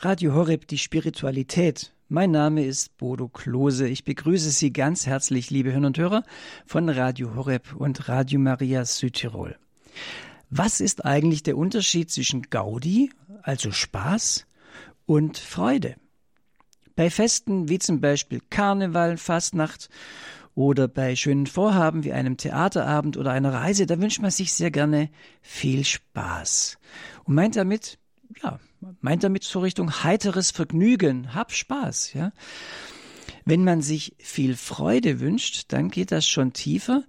Radio Horeb, die Spiritualität. Mein Name ist Bodo Klose. Ich begrüße Sie ganz herzlich, liebe Hörer und Hörer von Radio Horeb und Radio Maria Südtirol. Was ist eigentlich der Unterschied zwischen Gaudi, also Spaß, und Freude? Bei Festen wie zum Beispiel Karneval, Fastnacht oder bei schönen Vorhaben wie einem Theaterabend oder einer Reise, da wünscht man sich sehr gerne viel Spaß und meint damit, ja, meint damit so Richtung heiteres Vergnügen, hab Spaß, ja. Wenn man sich viel Freude wünscht, dann geht das schon tiefer,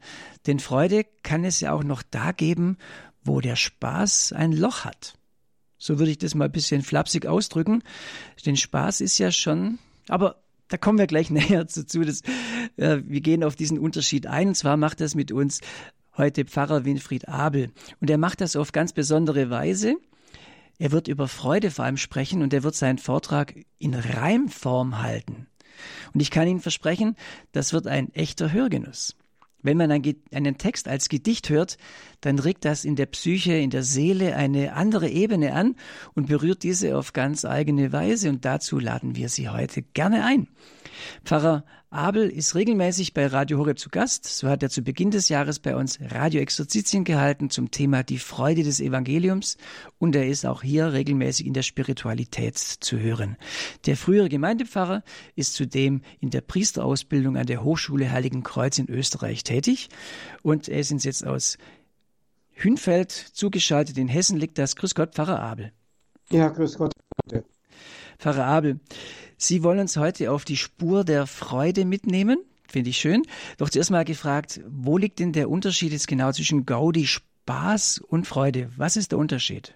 denn Freude kann es ja auch noch da geben, wo der Spaß ein Loch hat. So würde ich das mal ein bisschen flapsig ausdrücken, denn Spaß ist ja schon, aber da kommen wir gleich näher dazu. Das, äh, wir gehen auf diesen Unterschied ein. Und zwar macht das mit uns heute Pfarrer Winfried Abel. Und er macht das auf ganz besondere Weise. Er wird über Freude vor allem sprechen und er wird seinen Vortrag in Reimform halten. Und ich kann Ihnen versprechen, das wird ein echter Hörgenuss. Wenn man einen Text als Gedicht hört, dann regt das in der Psyche, in der Seele eine andere Ebene an und berührt diese auf ganz eigene Weise. Und dazu laden wir Sie heute gerne ein. Pfarrer Abel ist regelmäßig bei Radio Horeb zu Gast. So hat er zu Beginn des Jahres bei uns Radio Exerzitien gehalten zum Thema die Freude des Evangeliums. Und er ist auch hier regelmäßig in der Spiritualität zu hören. Der frühere Gemeindepfarrer ist zudem in der Priesterausbildung an der Hochschule Heiligen Kreuz in Österreich tätig. Und er ist uns jetzt aus Hünfeld zugeschaltet. In Hessen liegt das. Grüß Gott, Pfarrer Abel. Ja, grüß Gott. Pfarrer Abel, Sie wollen uns heute auf die Spur der Freude mitnehmen. Finde ich schön. Doch zuerst mal gefragt, wo liegt denn der Unterschied jetzt genau zwischen Gaudi, Spaß und Freude? Was ist der Unterschied?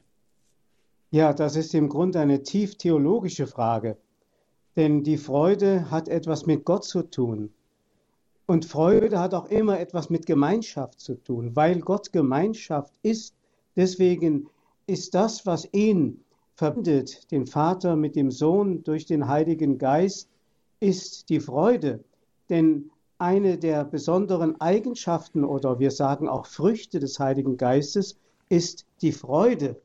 Ja, das ist im Grunde eine tief theologische Frage. Denn die Freude hat etwas mit Gott zu tun. Und Freude hat auch immer etwas mit Gemeinschaft zu tun, weil Gott Gemeinschaft ist. Deswegen ist das, was ihn verbindet den Vater mit dem Sohn durch den Heiligen Geist, ist die Freude. Denn eine der besonderen Eigenschaften oder wir sagen auch Früchte des Heiligen Geistes ist die Freude.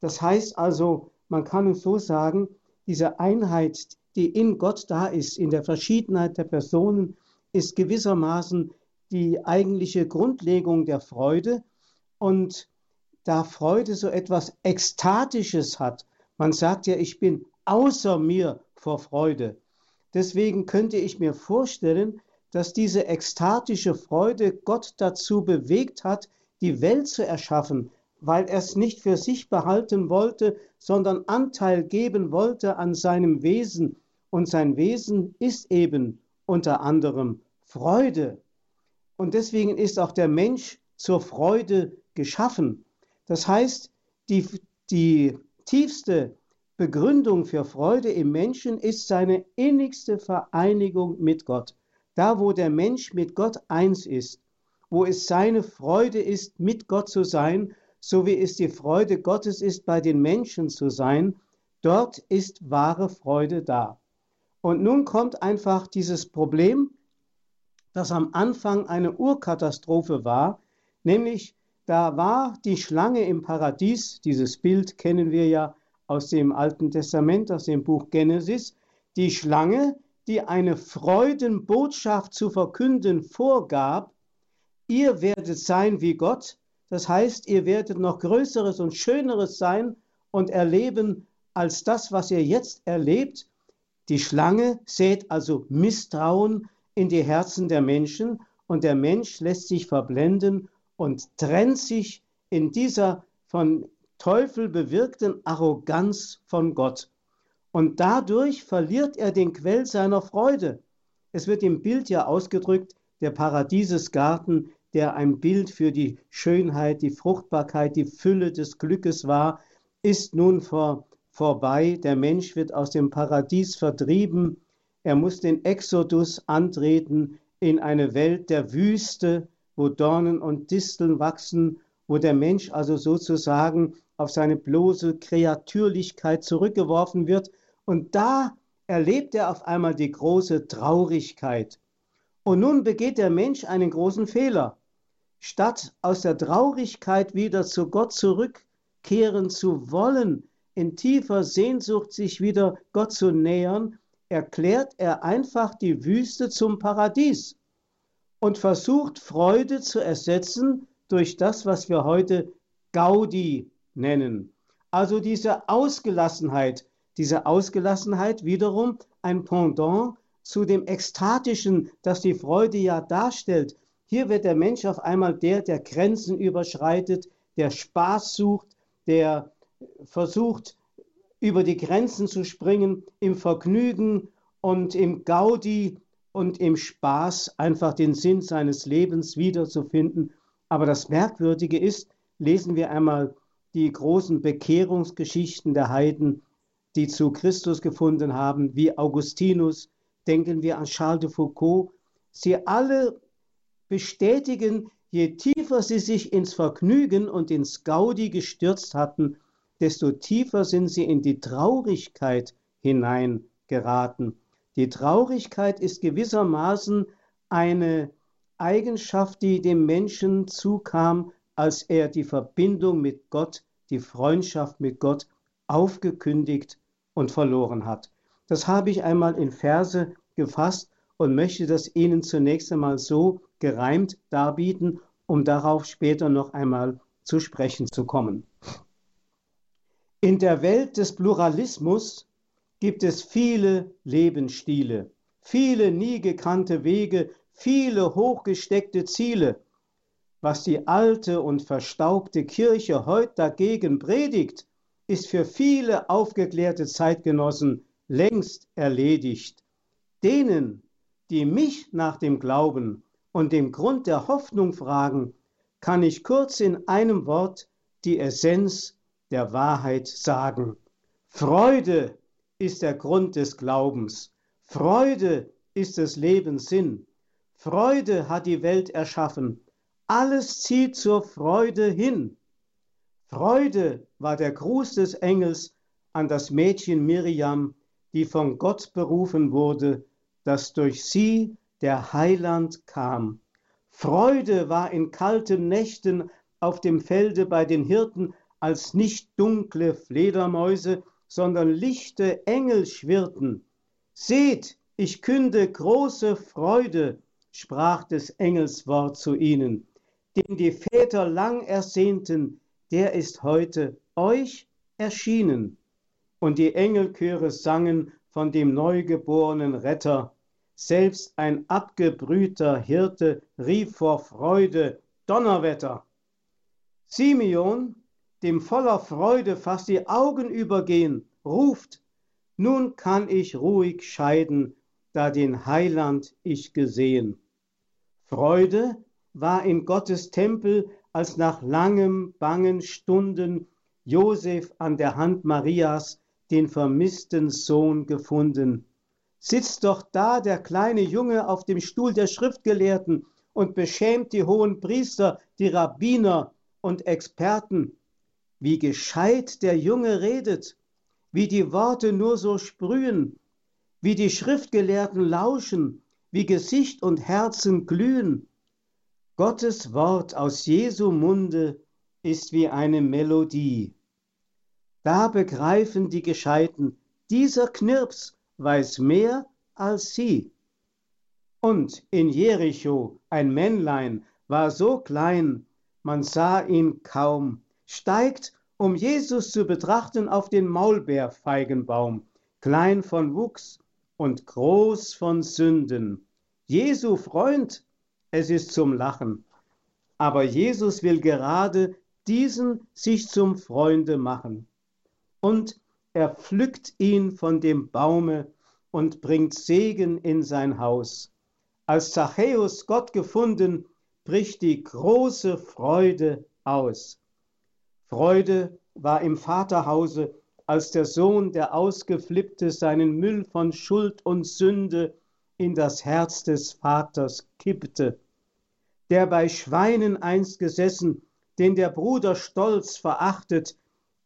Das heißt also, man kann uns so sagen, diese Einheit, die in Gott da ist, in der Verschiedenheit der Personen, ist gewissermaßen die eigentliche Grundlegung der Freude. Und da Freude so etwas Ekstatisches hat. Man sagt ja, ich bin außer mir vor Freude. Deswegen könnte ich mir vorstellen, dass diese ekstatische Freude Gott dazu bewegt hat, die Welt zu erschaffen, weil er es nicht für sich behalten wollte, sondern Anteil geben wollte an seinem Wesen. Und sein Wesen ist eben unter anderem Freude. Und deswegen ist auch der Mensch zur Freude geschaffen. Das heißt, die, die tiefste Begründung für Freude im Menschen ist seine innigste Vereinigung mit Gott. Da, wo der Mensch mit Gott eins ist, wo es seine Freude ist, mit Gott zu sein, so wie es die Freude Gottes ist, bei den Menschen zu sein, dort ist wahre Freude da. Und nun kommt einfach dieses Problem, das am Anfang eine Urkatastrophe war, nämlich da war die Schlange im Paradies, dieses Bild kennen wir ja aus dem Alten Testament, aus dem Buch Genesis, die Schlange, die eine Freudenbotschaft zu verkünden vorgab, ihr werdet sein wie Gott, das heißt, ihr werdet noch Größeres und Schöneres sein und erleben als das, was ihr jetzt erlebt. Die Schlange sät also Misstrauen in die Herzen der Menschen und der Mensch lässt sich verblenden und trennt sich in dieser von Teufel bewirkten Arroganz von Gott. Und dadurch verliert er den Quell seiner Freude. Es wird im Bild ja ausgedrückt, der Paradiesesgarten, der ein Bild für die Schönheit, die Fruchtbarkeit, die Fülle des Glückes war, ist nun vor, vorbei. Der Mensch wird aus dem Paradies vertrieben. Er muss den Exodus antreten in eine Welt der Wüste, wo Dornen und Disteln wachsen, wo der Mensch also sozusagen auf seine bloße Kreatürlichkeit zurückgeworfen wird. Und da erlebt er auf einmal die große Traurigkeit. Und nun begeht der Mensch einen großen Fehler. Statt aus der Traurigkeit wieder zu Gott zurückkehren zu wollen, in tiefer Sehnsucht, sich wieder Gott zu nähern, erklärt er einfach die Wüste zum Paradies und versucht Freude zu ersetzen durch das, was wir heute Gaudi nennen. Also diese Ausgelassenheit, diese Ausgelassenheit wiederum ein Pendant zu dem Ekstatischen, das die Freude ja darstellt. Hier wird der Mensch auf einmal der, der Grenzen überschreitet, der Spaß sucht, der versucht, über die Grenzen zu springen, im Vergnügen und im Gaudi und im Spaß einfach den Sinn seines Lebens wiederzufinden. Aber das Merkwürdige ist, lesen wir einmal die großen Bekehrungsgeschichten der Heiden, die zu Christus gefunden haben, wie Augustinus, denken wir an Charles de Foucault. Sie alle bestätigen, je tiefer sie sich ins Vergnügen und ins Gaudi gestürzt hatten, desto tiefer sind sie in die Traurigkeit hineingeraten. Die Traurigkeit ist gewissermaßen eine Eigenschaft, die dem Menschen zukam, als er die Verbindung mit Gott, die Freundschaft mit Gott aufgekündigt und verloren hat. Das habe ich einmal in Verse gefasst und möchte das Ihnen zunächst einmal so gereimt darbieten, um darauf später noch einmal zu sprechen zu kommen. In der Welt des Pluralismus gibt es viele Lebensstile, viele nie gekannte Wege, viele hochgesteckte Ziele. Was die alte und verstaubte Kirche heute dagegen predigt, ist für viele aufgeklärte Zeitgenossen längst erledigt. Denen, die mich nach dem Glauben und dem Grund der Hoffnung fragen, kann ich kurz in einem Wort die Essenz der Wahrheit sagen. Freude ist der Grund des Glaubens. Freude ist des Lebens Sinn. Freude hat die Welt erschaffen. Alles zieht zur Freude hin. Freude war der Gruß des Engels an das Mädchen Miriam, die von Gott berufen wurde, dass durch sie der Heiland kam. Freude war in kalten Nächten auf dem Felde bei den Hirten, als nicht dunkle Fledermäuse, sondern lichte Engel schwirrten. Seht, ich künde große Freude, sprach des Engels Wort zu ihnen, den die Väter lang ersehnten, der ist heute euch erschienen. Und die Engelchöre sangen von dem neugeborenen Retter, selbst ein abgebrühter Hirte rief vor Freude Donnerwetter. Simeon, dem voller Freude fast die Augen übergehen, ruft, nun kann ich ruhig scheiden, da den Heiland ich gesehen. Freude war in Gottes Tempel, als nach langem bangen Stunden Josef an der Hand Marias den vermissten Sohn gefunden sitzt doch da der kleine Junge auf dem Stuhl der Schriftgelehrten und beschämt die hohen Priester, die Rabbiner und Experten. Wie gescheit der Junge redet, wie die Worte nur so sprühen, wie die Schriftgelehrten lauschen, wie Gesicht und Herzen glühen. Gottes Wort aus Jesu Munde ist wie eine Melodie. Da begreifen die Gescheiten, dieser Knirps weiß mehr als sie. Und in Jericho ein Männlein war so klein, man sah ihn kaum, steigt, um Jesus zu betrachten, auf den Maulbeerfeigenbaum, klein von Wuchs und groß von Sünden. Jesu Freund, es ist zum Lachen. Aber Jesus will gerade diesen sich zum Freunde machen. Und er pflückt ihn von dem Baume und bringt Segen in sein Haus. Als Zachäus Gott gefunden, bricht die große Freude aus. Freude war im Vaterhause, als der Sohn, der Ausgeflippte, seinen Müll von Schuld und Sünde in das Herz des Vaters kippte. Der bei Schweinen einst gesessen, den der Bruder stolz verachtet,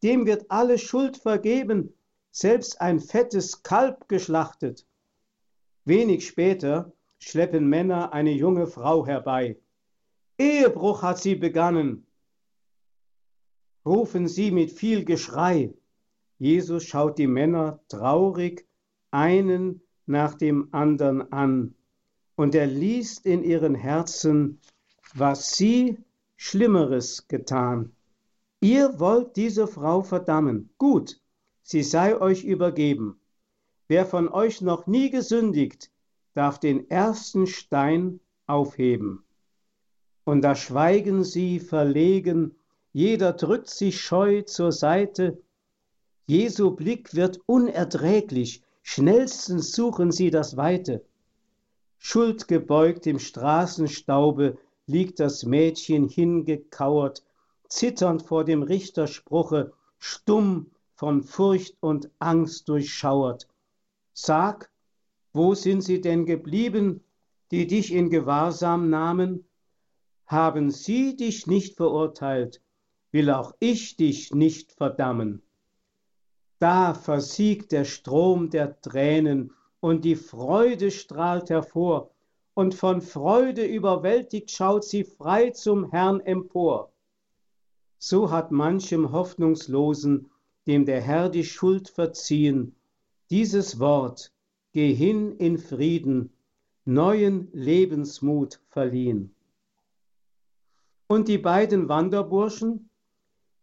dem wird alle Schuld vergeben, selbst ein fettes Kalb geschlachtet. Wenig später schleppen Männer eine junge Frau herbei. Ehebruch hat sie begangen, rufen sie mit viel Geschrei. Jesus schaut die Männer traurig einen nach dem anderen an und er liest in ihren Herzen, was sie Schlimmeres getan. Ihr wollt diese Frau verdammen. Gut, sie sei euch übergeben. Wer von euch noch nie gesündigt, darf den ersten Stein aufheben. Und da schweigen sie verlegen, jeder drückt sich scheu zur Seite. Jesu Blick wird unerträglich, schnellstens suchen sie das Weite. Schuldgebeugt im Straßenstaube liegt das Mädchen hingekauert, zitternd vor dem Richterspruche, stumm von Furcht und Angst durchschauert. Sag, wo sind sie denn geblieben, die dich in Gewahrsam nahmen? Haben sie dich nicht verurteilt, will auch ich dich nicht verdammen. Da versiegt der Strom der Tränen und die Freude strahlt hervor, und von Freude überwältigt schaut sie frei zum Herrn empor. So hat manchem Hoffnungslosen, dem der Herr die Schuld verziehen, dieses Wort, geh hin in Frieden, neuen Lebensmut verliehen. Und die beiden Wanderburschen,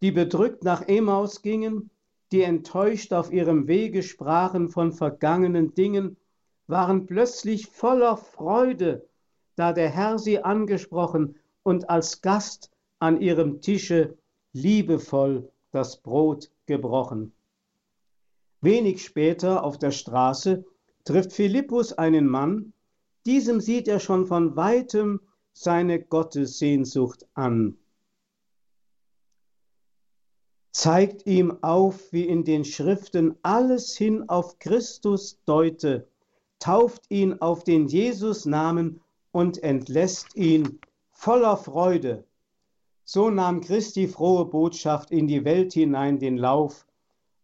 die bedrückt nach Emaus gingen, die enttäuscht auf ihrem Wege sprachen von vergangenen Dingen, waren plötzlich voller Freude, da der Herr sie angesprochen und als Gast an ihrem Tische liebevoll das Brot gebrochen. Wenig später auf der Straße trifft Philippus einen Mann, diesem sieht er schon von weitem seine Gottessehnsucht an zeigt ihm auf, wie in den Schriften alles hin auf Christus deute, tauft ihn auf den Jesus-Namen und entlässt ihn voller Freude. So nahm Christi frohe Botschaft in die Welt hinein den Lauf,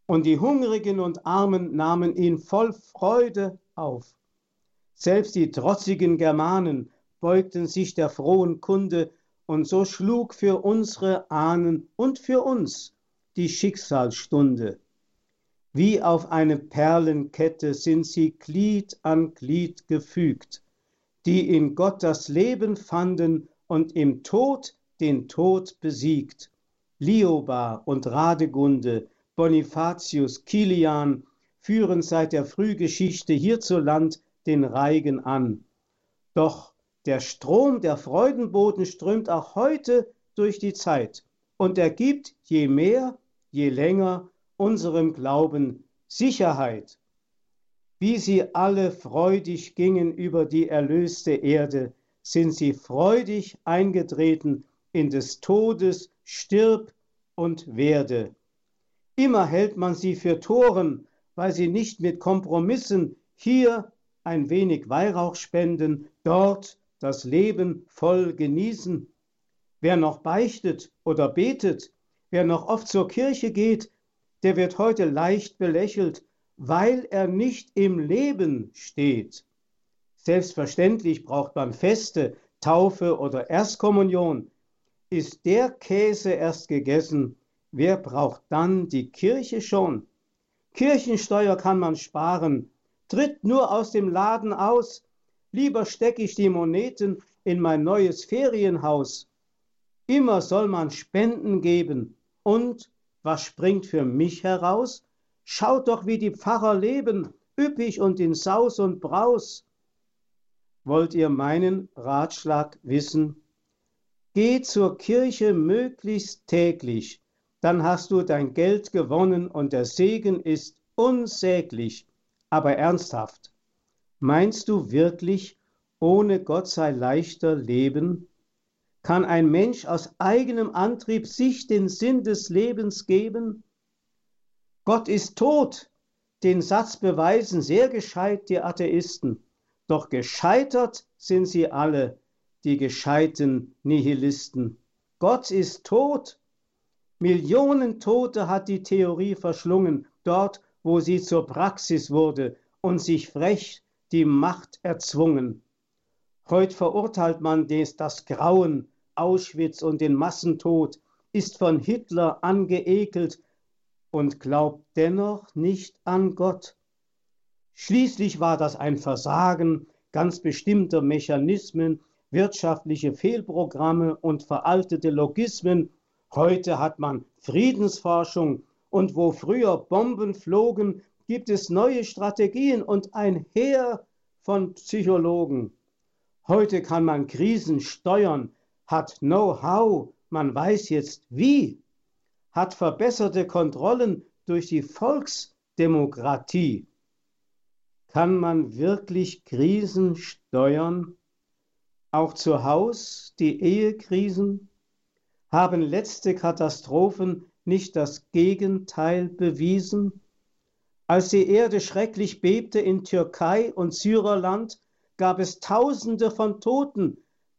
und die Hungrigen und Armen nahmen ihn voll Freude auf. Selbst die trotzigen Germanen beugten sich der frohen Kunde, und so schlug für unsere Ahnen und für uns die Schicksalsstunde. Wie auf eine Perlenkette sind sie Glied an Glied gefügt, die in Gott das Leben fanden und im Tod den Tod besiegt. Lioba und Radegunde, Bonifatius, Kilian führen seit der Frühgeschichte hierzuland den Reigen an. Doch der Strom der Freudenboten strömt auch heute durch die Zeit und er gibt je mehr, je länger unserem Glauben Sicherheit. Wie sie alle freudig gingen über die erlöste Erde, sind sie freudig eingetreten in des Todes Stirb und Werde. Immer hält man sie für Toren, weil sie nicht mit Kompromissen hier ein wenig Weihrauch spenden, dort das Leben voll genießen. Wer noch beichtet oder betet, Wer noch oft zur Kirche geht, der wird heute leicht belächelt, weil er nicht im Leben steht. Selbstverständlich braucht man Feste, Taufe oder Erstkommunion. Ist der Käse erst gegessen, wer braucht dann die Kirche schon? Kirchensteuer kann man sparen, tritt nur aus dem Laden aus, lieber stecke ich die Moneten in mein neues Ferienhaus. Immer soll man Spenden geben, und was springt für mich heraus? Schaut doch, wie die Pfarrer leben, üppig und in Saus und Braus. Wollt ihr meinen Ratschlag wissen? Geh zur Kirche möglichst täglich, dann hast du dein Geld gewonnen und der Segen ist unsäglich. Aber ernsthaft, meinst du wirklich, ohne Gott sei leichter leben? Kann ein Mensch aus eigenem Antrieb sich den Sinn des Lebens geben? Gott ist tot. Den Satz beweisen sehr gescheit die Atheisten. Doch gescheitert sind sie alle, die gescheiten Nihilisten. Gott ist tot. Millionen Tote hat die Theorie verschlungen, dort, wo sie zur Praxis wurde und sich frech die Macht erzwungen. Heut verurteilt man das Grauen, Auschwitz und den Massentod, ist von Hitler angeekelt, und glaubt dennoch nicht an Gott. Schließlich war das ein Versagen ganz bestimmter Mechanismen, wirtschaftliche Fehlprogramme und veraltete Logismen. Heute hat man Friedensforschung und wo früher Bomben flogen, gibt es neue Strategien und ein Heer von Psychologen. Heute kann man Krisen steuern, hat Know-how, man weiß jetzt wie, hat verbesserte Kontrollen durch die Volksdemokratie. Kann man wirklich Krisen steuern? Auch zu Haus die Ehekrisen? Haben letzte Katastrophen nicht das Gegenteil bewiesen? Als die Erde schrecklich bebte in Türkei und Syrerland, gab es Tausende von Toten,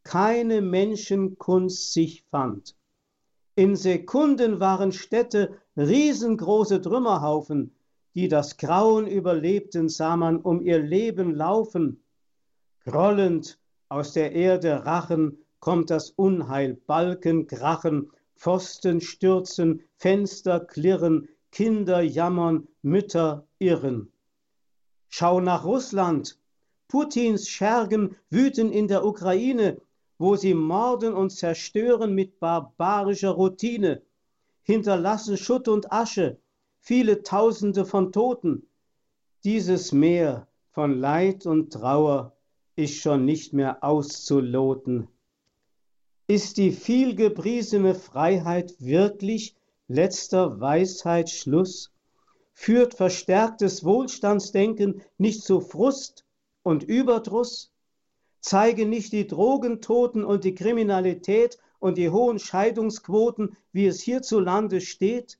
keine Menschenkunst sich fand. In Sekunden waren Städte riesengroße Trümmerhaufen, die das Grauen überlebten, sah man um ihr Leben laufen. Grollend aus der Erde Rachen kommt das Unheil, Balken krachen, Pfosten stürzen, Fenster klirren, Kinder jammern, Mütter irren. Schau nach Russland. Putins Schergen wüten in der Ukraine, wo sie morden und zerstören mit barbarischer Routine, hinterlassen Schutt und Asche, viele Tausende von Toten. Dieses Meer von Leid und Trauer ist schon nicht mehr auszuloten. Ist die vielgepriesene Freiheit wirklich letzter Weisheit Schluss? Führt verstärktes Wohlstandsdenken nicht zu Frust und Überdruss? Zeigen nicht die Drogentoten und die Kriminalität und die hohen Scheidungsquoten, wie es hierzulande steht?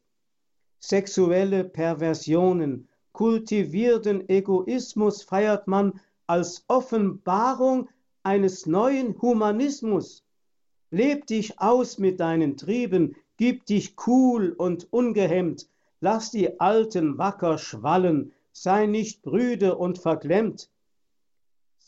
Sexuelle Perversionen, kultivierten Egoismus feiert man als Offenbarung eines neuen Humanismus. Leb dich aus mit deinen Trieben, gib dich cool und ungehemmt, lass die Alten wacker schwallen, sei nicht brüde und verklemmt.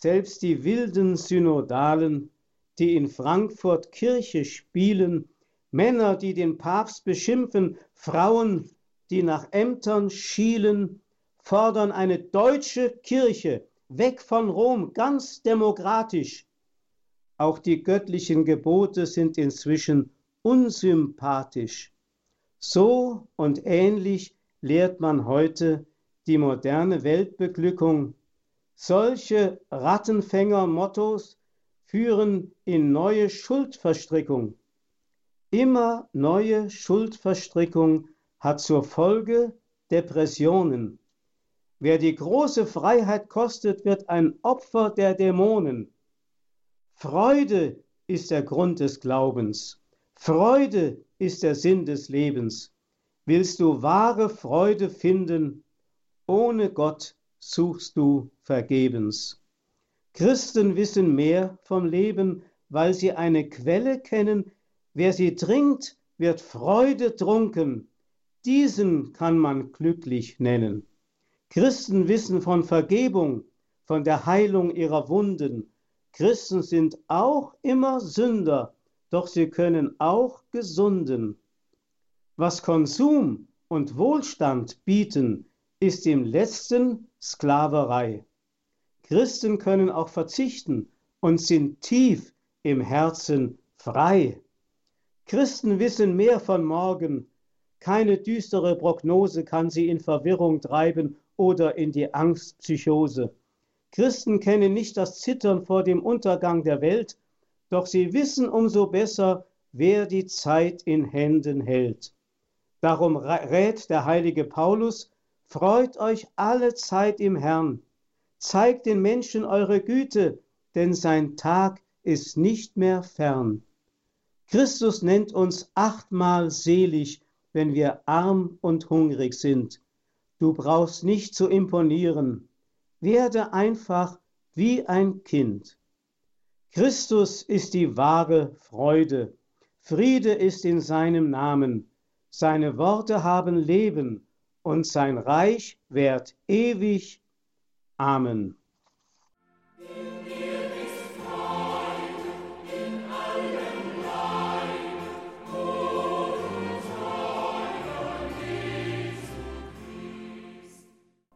Selbst die wilden Synodalen, die in Frankfurt Kirche spielen, Männer, die den Papst beschimpfen, Frauen, die nach Ämtern schielen, fordern eine deutsche Kirche, weg von Rom, ganz demokratisch, auch die göttlichen Gebote sind inzwischen unsympathisch. So und ähnlich lehrt man heute die moderne Weltbeglückung. Solche Rattenfänger-Mottos führen in neue Schuldverstrickung. Immer neue Schuldverstrickung hat zur Folge Depressionen. Wer die große Freiheit kostet, wird ein Opfer der Dämonen. Freude ist der Grund des Glaubens. Freude ist der Sinn des Lebens. Willst du wahre Freude finden, ohne Gott suchst du vergebens. Christen wissen mehr vom Leben, weil sie eine Quelle kennen. Wer sie trinkt, wird Freude trunken. Diesen kann man glücklich nennen. Christen wissen von Vergebung, von der Heilung ihrer Wunden, Christen sind auch immer Sünder, doch sie können auch gesunden. Was Konsum und Wohlstand bieten, ist im letzten Sklaverei. Christen können auch verzichten und sind tief im Herzen frei. Christen wissen mehr von morgen. Keine düstere Prognose kann sie in Verwirrung treiben oder in die Angstpsychose. Christen kennen nicht das Zittern vor dem Untergang der Welt, doch sie wissen umso besser, wer die Zeit in Händen hält. Darum rät der heilige Paulus, freut euch alle Zeit im Herrn, zeigt den Menschen eure Güte, denn sein Tag ist nicht mehr fern. Christus nennt uns achtmal selig, wenn wir arm und hungrig sind. Du brauchst nicht zu imponieren, werde einfach wie ein Kind. Christus ist die wahre Freude. Friede ist in seinem Namen. Seine Worte haben Leben und sein Reich währt ewig. Amen.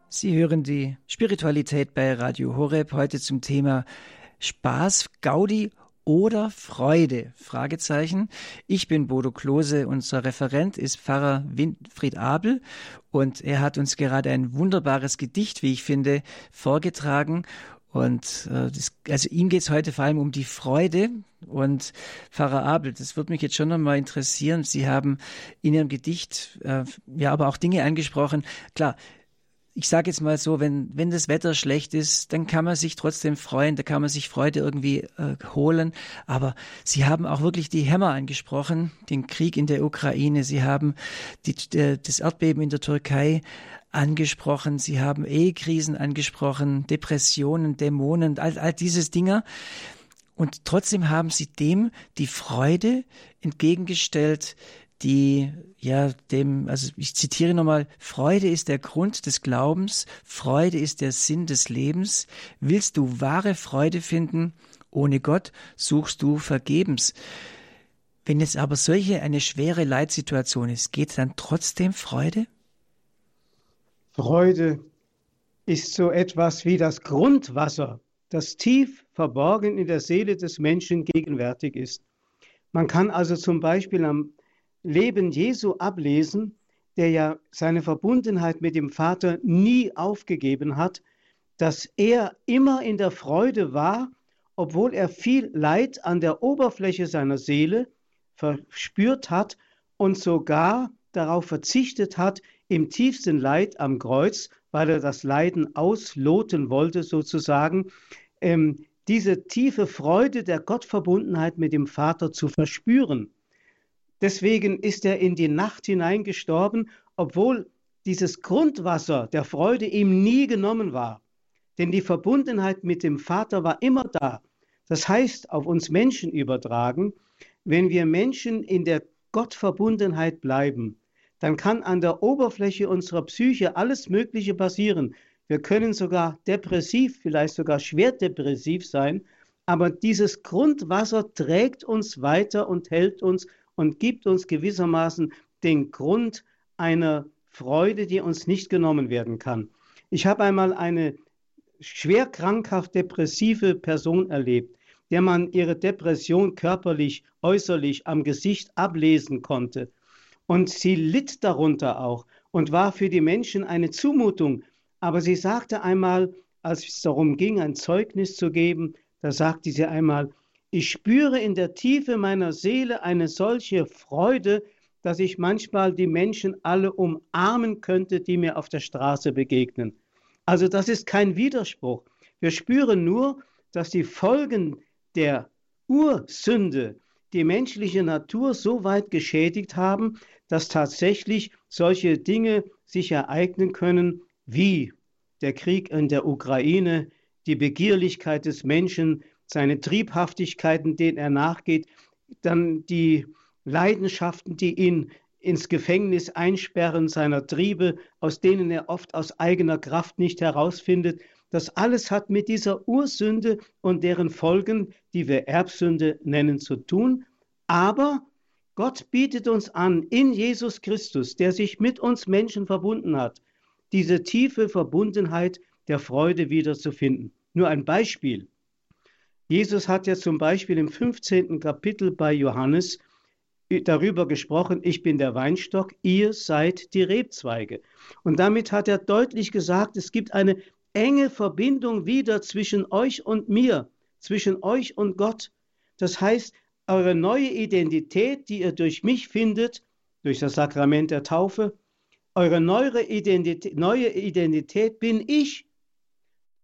Sie hören die Spiritualität bei Radio Horeb heute zum Thema Spaß, Gaudi oder Freude? Fragezeichen. Ich bin Bodo Klose, unser Referent ist Pfarrer Winfried Abel und er hat uns gerade ein wunderbares Gedicht, wie ich finde, vorgetragen. Und äh, das, also ihm geht es heute vor allem um die Freude. Und Pfarrer Abel, das würde mich jetzt schon nochmal interessieren. Sie haben in Ihrem Gedicht äh, ja aber auch Dinge angesprochen. Klar, ich sage jetzt mal so, wenn, wenn das Wetter schlecht ist, dann kann man sich trotzdem freuen, da kann man sich Freude irgendwie äh, holen. Aber Sie haben auch wirklich die Hämmer angesprochen, den Krieg in der Ukraine, Sie haben die, äh, das Erdbeben in der Türkei angesprochen, Sie haben Ehekrisen angesprochen, Depressionen, Dämonen, all, all dieses Dinge. Und trotzdem haben Sie dem die Freude entgegengestellt, die ja dem, also ich zitiere nochmal, Freude ist der Grund des Glaubens, Freude ist der Sinn des Lebens. Willst du wahre Freude finden? Ohne Gott suchst du vergebens. Wenn es aber solche eine schwere Leitsituation ist, geht dann trotzdem Freude? Freude ist so etwas wie das Grundwasser, das tief verborgen in der Seele des Menschen gegenwärtig ist. Man kann also zum Beispiel am Leben Jesu ablesen, der ja seine Verbundenheit mit dem Vater nie aufgegeben hat, dass er immer in der Freude war, obwohl er viel Leid an der Oberfläche seiner Seele verspürt hat und sogar darauf verzichtet hat, im tiefsten Leid am Kreuz, weil er das Leiden ausloten wollte sozusagen, ähm, diese tiefe Freude der Gottverbundenheit mit dem Vater zu verspüren. Deswegen ist er in die Nacht hineingestorben, obwohl dieses Grundwasser der Freude ihm nie genommen war. Denn die Verbundenheit mit dem Vater war immer da. Das heißt, auf uns Menschen übertragen, wenn wir Menschen in der Gottverbundenheit bleiben, dann kann an der Oberfläche unserer Psyche alles Mögliche passieren. Wir können sogar depressiv, vielleicht sogar schwer depressiv sein, aber dieses Grundwasser trägt uns weiter und hält uns und gibt uns gewissermaßen den Grund einer Freude, die uns nicht genommen werden kann. Ich habe einmal eine schwer krankhaft depressive Person erlebt, der man ihre Depression körperlich, äußerlich am Gesicht ablesen konnte. Und sie litt darunter auch und war für die Menschen eine Zumutung. Aber sie sagte einmal, als es darum ging, ein Zeugnis zu geben, da sagte sie einmal, ich spüre in der Tiefe meiner Seele eine solche Freude, dass ich manchmal die Menschen alle umarmen könnte, die mir auf der Straße begegnen. Also das ist kein Widerspruch. Wir spüren nur, dass die Folgen der Ursünde die menschliche Natur so weit geschädigt haben, dass tatsächlich solche Dinge sich ereignen können wie der Krieg in der Ukraine, die Begierlichkeit des Menschen, seine Triebhaftigkeiten, denen er nachgeht, dann die Leidenschaften, die ihn ins Gefängnis einsperren, seiner Triebe, aus denen er oft aus eigener Kraft nicht herausfindet. Das alles hat mit dieser Ursünde und deren Folgen, die wir Erbsünde nennen, zu tun. Aber Gott bietet uns an, in Jesus Christus, der sich mit uns Menschen verbunden hat, diese tiefe Verbundenheit der Freude wiederzufinden. Nur ein Beispiel. Jesus hat ja zum Beispiel im 15. Kapitel bei Johannes darüber gesprochen, ich bin der Weinstock, ihr seid die Rebzweige. Und damit hat er deutlich gesagt, es gibt eine enge Verbindung wieder zwischen euch und mir, zwischen euch und Gott. Das heißt, eure neue Identität, die ihr durch mich findet, durch das Sakrament der Taufe, eure neue Identität, neue Identität bin ich.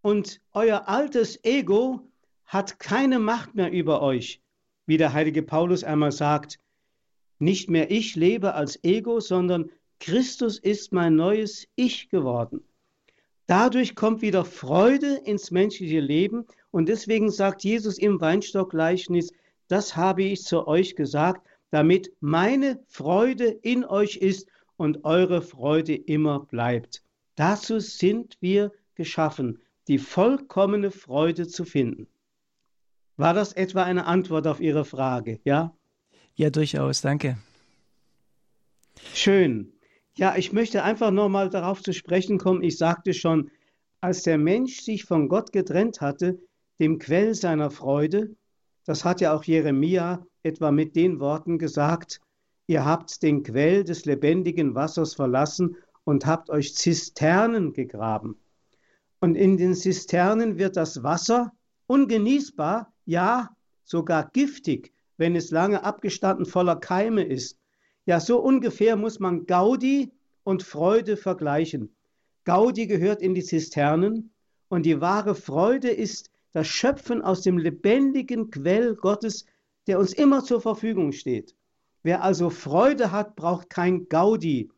Und euer altes Ego hat keine Macht mehr über euch, wie der heilige Paulus einmal sagt. Nicht mehr ich lebe als Ego, sondern Christus ist mein neues Ich geworden. Dadurch kommt wieder Freude ins menschliche Leben und deswegen sagt Jesus im Weinstockgleichnis, das habe ich zu euch gesagt, damit meine Freude in euch ist und eure Freude immer bleibt. Dazu sind wir geschaffen, die vollkommene Freude zu finden. War das etwa eine Antwort auf Ihre Frage, ja? Ja, durchaus, danke. Schön. Ja, ich möchte einfach nochmal darauf zu sprechen kommen. Ich sagte schon, als der Mensch sich von Gott getrennt hatte, dem Quell seiner Freude, das hat ja auch Jeremia etwa mit den Worten gesagt, ihr habt den Quell des lebendigen Wassers verlassen und habt euch Zisternen gegraben. Und in den Zisternen wird das Wasser ungenießbar, ja sogar giftig, wenn es lange abgestanden voller Keime ist. Ja, so ungefähr muss man Gaudi und Freude vergleichen. Gaudi gehört in die Zisternen und die wahre Freude ist das Schöpfen aus dem lebendigen Quell Gottes, der uns immer zur Verfügung steht. Wer also Freude hat, braucht kein Gaudi.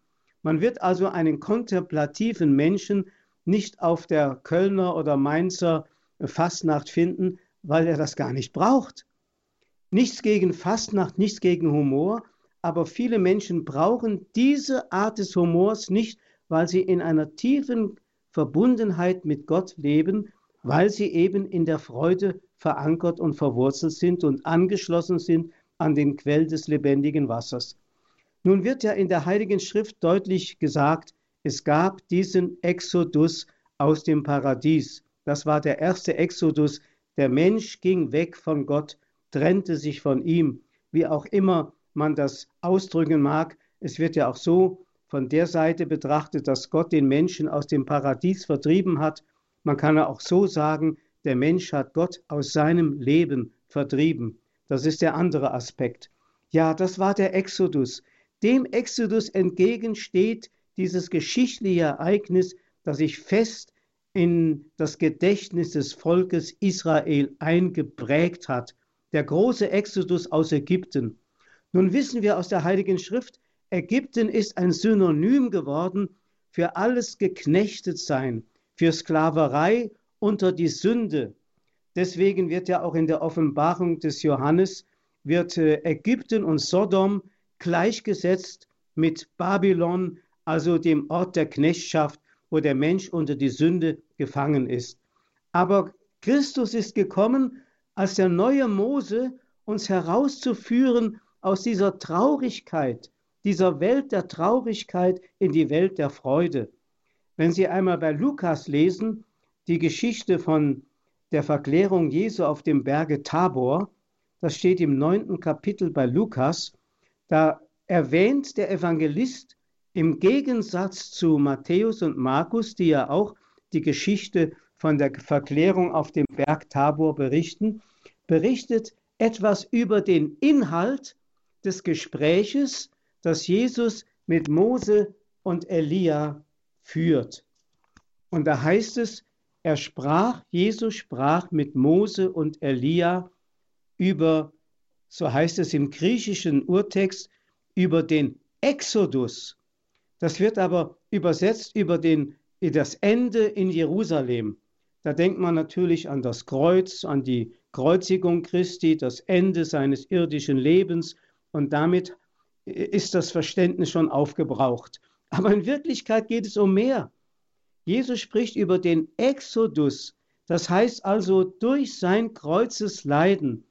Man wird also einen kontemplativen Menschen nicht auf der Kölner oder Mainzer Fastnacht finden, weil er das gar nicht braucht. Nichts gegen Fastnacht, nichts gegen Humor, aber viele Menschen brauchen diese Art des Humors nicht, weil sie in einer tiefen Verbundenheit mit Gott leben, weil sie eben in der Freude verankert und verwurzelt sind und angeschlossen sind an den Quell des lebendigen Wassers. Nun wird ja in der Heiligen Schrift deutlich gesagt, es gab diesen Exodus aus dem Paradies. Das war der erste Exodus. Der Mensch ging weg von Gott, trennte sich von ihm. Wie auch immer man das ausdrücken mag, es wird ja auch so von der Seite betrachtet, dass Gott den Menschen aus dem Paradies vertrieben hat. Man kann auch so sagen, der Mensch hat Gott aus seinem Leben vertrieben. Das ist der andere Aspekt. Ja, das war der Exodus. Dem Exodus entgegensteht dieses geschichtliche Ereignis, das sich fest in das Gedächtnis des Volkes Israel eingeprägt hat. Der große Exodus aus Ägypten. Nun wissen wir aus der Heiligen Schrift, Ägypten ist ein Synonym geworden für alles Geknechtetsein, für Sklaverei unter die Sünde. Deswegen wird ja auch in der Offenbarung des Johannes wird äh, Ägypten und Sodom gleichgesetzt mit Babylon, also dem Ort der Knechtschaft, wo der Mensch unter die Sünde gefangen ist. Aber Christus ist gekommen, als der neue Mose uns herauszuführen aus dieser Traurigkeit, dieser Welt der Traurigkeit in die Welt der Freude. Wenn Sie einmal bei Lukas lesen, die Geschichte von der Verklärung Jesu auf dem Berge Tabor, das steht im neunten Kapitel bei Lukas, da erwähnt der Evangelist im Gegensatz zu Matthäus und Markus, die ja auch die Geschichte von der Verklärung auf dem Berg Tabor berichten, berichtet etwas über den Inhalt des Gespräches, das Jesus mit Mose und Elia führt. Und da heißt es, er sprach, Jesus sprach mit Mose und Elia über so heißt es im griechischen Urtext, über den Exodus. Das wird aber übersetzt über den, das Ende in Jerusalem. Da denkt man natürlich an das Kreuz, an die Kreuzigung Christi, das Ende seines irdischen Lebens und damit ist das Verständnis schon aufgebraucht. Aber in Wirklichkeit geht es um mehr. Jesus spricht über den Exodus, das heißt also durch sein Kreuzesleiden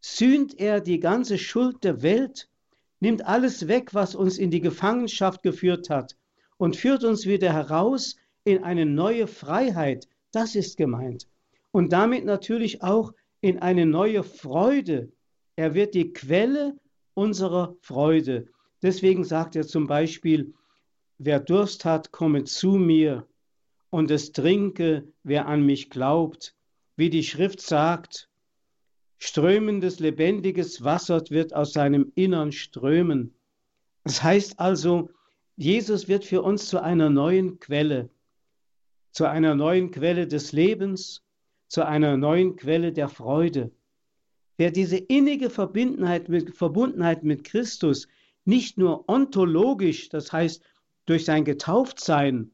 sühnt er die ganze Schuld der Welt, nimmt alles weg, was uns in die Gefangenschaft geführt hat und führt uns wieder heraus in eine neue Freiheit. Das ist gemeint. Und damit natürlich auch in eine neue Freude. Er wird die Quelle unserer Freude. Deswegen sagt er zum Beispiel, wer Durst hat, komme zu mir und es trinke, wer an mich glaubt. Wie die Schrift sagt, Strömendes, lebendiges Wasser wird aus seinem Innern strömen. Das heißt also, Jesus wird für uns zu einer neuen Quelle, zu einer neuen Quelle des Lebens, zu einer neuen Quelle der Freude. Wer diese innige Verbundenheit mit, Verbundenheit mit Christus nicht nur ontologisch, das heißt durch sein Getauftsein,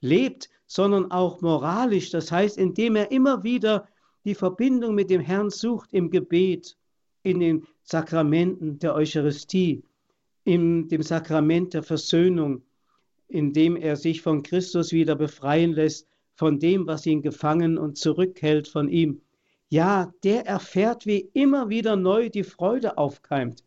lebt, sondern auch moralisch, das heißt, indem er immer wieder die Verbindung mit dem Herrn sucht im Gebet, in den Sakramenten der Eucharistie, in dem Sakrament der Versöhnung, indem er sich von Christus wieder befreien lässt, von dem, was ihn gefangen und zurückhält von ihm. Ja, der erfährt, wie immer wieder neu die Freude aufkeimt.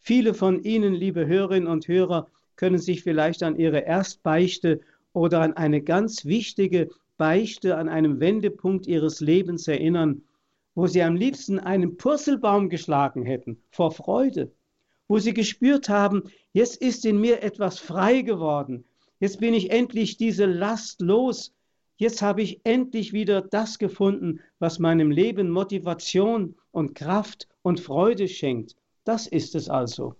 Viele von Ihnen, liebe Hörerinnen und Hörer, können sich vielleicht an ihre Erstbeichte oder an eine ganz wichtige Beichte, an einem Wendepunkt ihres Lebens erinnern, wo sie am liebsten einen Purzelbaum geschlagen hätten vor Freude, wo sie gespürt haben, jetzt ist in mir etwas frei geworden, jetzt bin ich endlich diese Last los, jetzt habe ich endlich wieder das gefunden, was meinem Leben Motivation und Kraft und Freude schenkt. Das ist es also.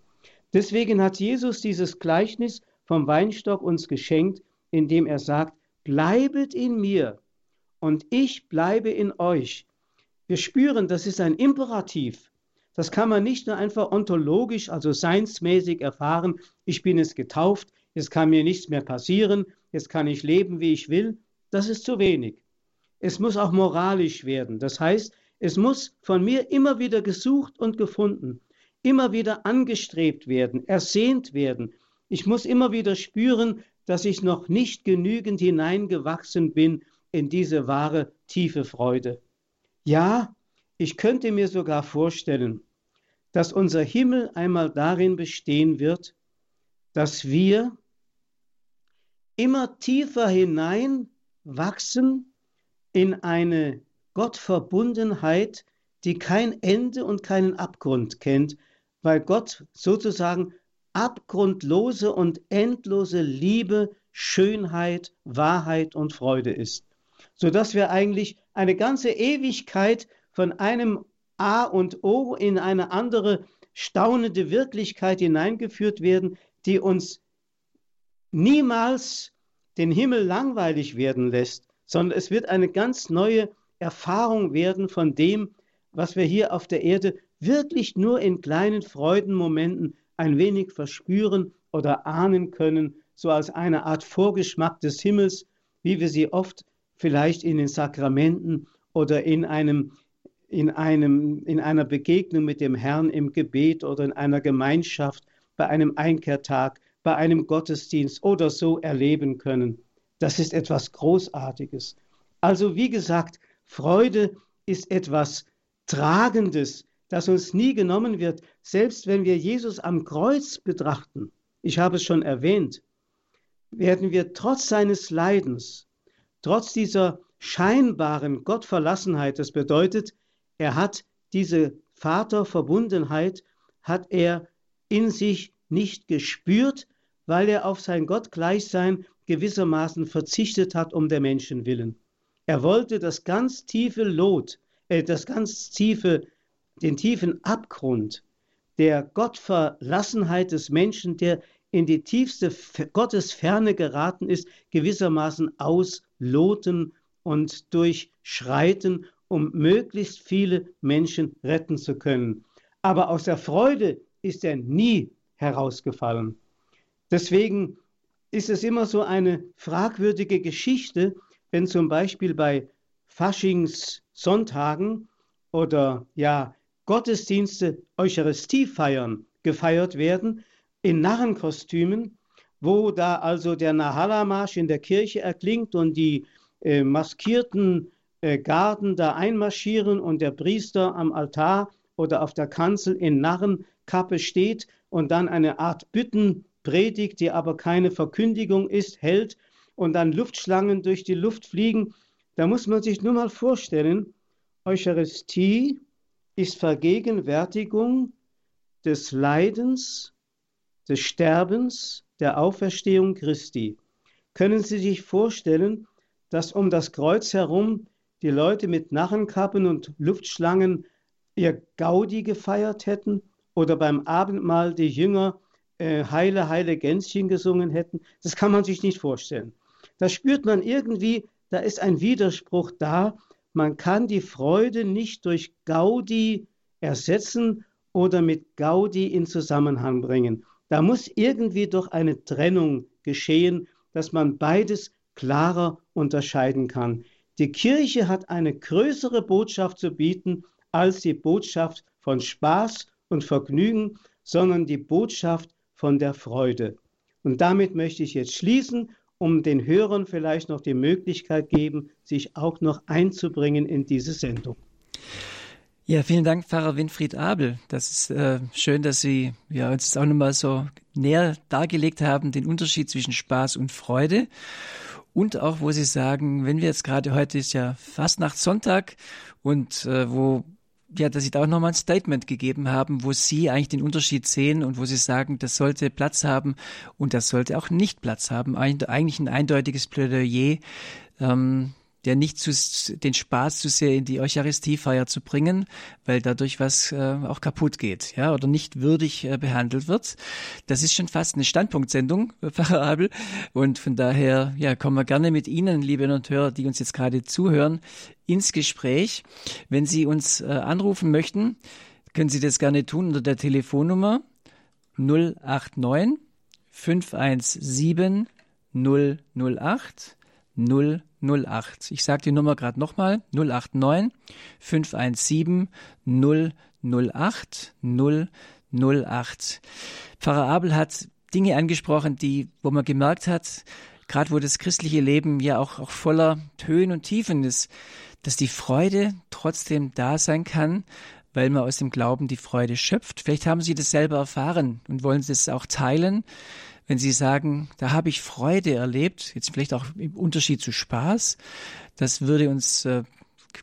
Deswegen hat Jesus dieses Gleichnis vom Weinstock uns geschenkt, indem er sagt, bleibet in mir und ich bleibe in euch. Wir spüren, das ist ein Imperativ. Das kann man nicht nur einfach ontologisch, also seinsmäßig erfahren, ich bin es getauft, jetzt kann mir nichts mehr passieren, jetzt kann ich leben, wie ich will. Das ist zu wenig. Es muss auch moralisch werden. Das heißt, es muss von mir immer wieder gesucht und gefunden, immer wieder angestrebt werden, ersehnt werden. Ich muss immer wieder spüren, dass ich noch nicht genügend hineingewachsen bin in diese wahre tiefe Freude. Ja, ich könnte mir sogar vorstellen, dass unser Himmel einmal darin bestehen wird, dass wir immer tiefer hinein wachsen in eine Gottverbundenheit, die kein Ende und keinen Abgrund kennt, weil Gott sozusagen abgrundlose und endlose Liebe, Schönheit, Wahrheit und Freude ist, sodass wir eigentlich eine ganze Ewigkeit von einem A und O in eine andere staunende Wirklichkeit hineingeführt werden, die uns niemals den Himmel langweilig werden lässt, sondern es wird eine ganz neue Erfahrung werden von dem, was wir hier auf der Erde wirklich nur in kleinen Freudenmomenten ein wenig verspüren oder ahnen können, so als eine Art Vorgeschmack des Himmels, wie wir sie oft vielleicht in den Sakramenten oder in einem in, einem, in einer Begegnung mit dem Herrn im Gebet oder in einer Gemeinschaft, bei einem Einkehrtag, bei einem Gottesdienst oder so erleben können. Das ist etwas Großartiges. Also wie gesagt, Freude ist etwas Tragendes, das uns nie genommen wird, selbst wenn wir Jesus am Kreuz betrachten. Ich habe es schon erwähnt, werden wir trotz seines Leidens, trotz dieser scheinbaren Gottverlassenheit, das bedeutet, er hat diese Vaterverbundenheit, hat er in sich nicht gespürt, weil er auf sein Gottgleichsein gewissermaßen verzichtet hat um der Menschen willen. Er wollte das ganz tiefe Lot, äh, das ganz tiefe, den tiefen Abgrund der Gottverlassenheit des Menschen, der in die tiefste Gottesferne geraten ist, gewissermaßen ausloten und durchschreiten, um möglichst viele Menschen retten zu können. Aber aus der Freude ist er nie herausgefallen. Deswegen ist es immer so eine fragwürdige Geschichte, wenn zum Beispiel bei Faschingssonntagen oder ja Gottesdienste, Eucharistiefeiern gefeiert werden in Narrenkostümen, wo da also der Nahalamarsch in der Kirche erklingt und die äh, maskierten äh, Garden da einmarschieren und der Priester am Altar oder auf der Kanzel in Narrenkappe steht und dann eine Art Büttenpredigt, die aber keine Verkündigung ist, hält und dann Luftschlangen durch die Luft fliegen. Da muss man sich nur mal vorstellen, Eucharistie ist Vergegenwärtigung des Leidens, des Sterbens, der Auferstehung Christi. Können Sie sich vorstellen, dass um das Kreuz herum die Leute mit Narrenkappen und Luftschlangen ihr Gaudi gefeiert hätten oder beim Abendmahl die Jünger äh, Heile, Heile Gänschen gesungen hätten? Das kann man sich nicht vorstellen. Da spürt man irgendwie, da ist ein Widerspruch da. Man kann die Freude nicht durch Gaudi ersetzen oder mit Gaudi in Zusammenhang bringen. Da muss irgendwie doch eine Trennung geschehen, dass man beides klarer unterscheiden kann. Die Kirche hat eine größere Botschaft zu bieten als die Botschaft von Spaß und Vergnügen, sondern die Botschaft von der Freude. Und damit möchte ich jetzt schließen um den Hörern vielleicht noch die Möglichkeit geben, sich auch noch einzubringen in diese Sendung. Ja, vielen Dank, Pfarrer Winfried Abel. Das ist äh, schön, dass Sie ja, uns auch nochmal so näher dargelegt haben, den Unterschied zwischen Spaß und Freude. Und auch, wo Sie sagen, wenn wir jetzt gerade heute ist ja Fastnachtssonntag und äh, wo ja, dass Sie da auch nochmal ein Statement gegeben haben, wo Sie eigentlich den Unterschied sehen und wo Sie sagen, das sollte Platz haben und das sollte auch nicht Platz haben. Eigentlich ein eindeutiges Plädoyer. Ähm, der nicht zu, den Spaß zu sehr in die Eucharistiefeier zu bringen, weil dadurch was äh, auch kaputt geht, ja, oder nicht würdig äh, behandelt wird. Das ist schon fast eine Standpunktsendung, Pfarrer Abel. Und von daher, ja, kommen wir gerne mit Ihnen, liebe und Hörer, die uns jetzt gerade zuhören, ins Gespräch. Wenn Sie uns äh, anrufen möchten, können Sie das gerne tun unter der Telefonnummer 089 517 008 008. Ich sage die Nummer gerade nochmal. 089 517 008 008. Pfarrer Abel hat Dinge angesprochen, die, wo man gemerkt hat, gerade wo das christliche Leben ja auch, auch voller Höhen und Tiefen ist, dass die Freude trotzdem da sein kann, weil man aus dem Glauben die Freude schöpft. Vielleicht haben Sie das selber erfahren und wollen Sie es auch teilen wenn Sie sagen, da habe ich Freude erlebt, jetzt vielleicht auch im Unterschied zu Spaß, das würde uns äh,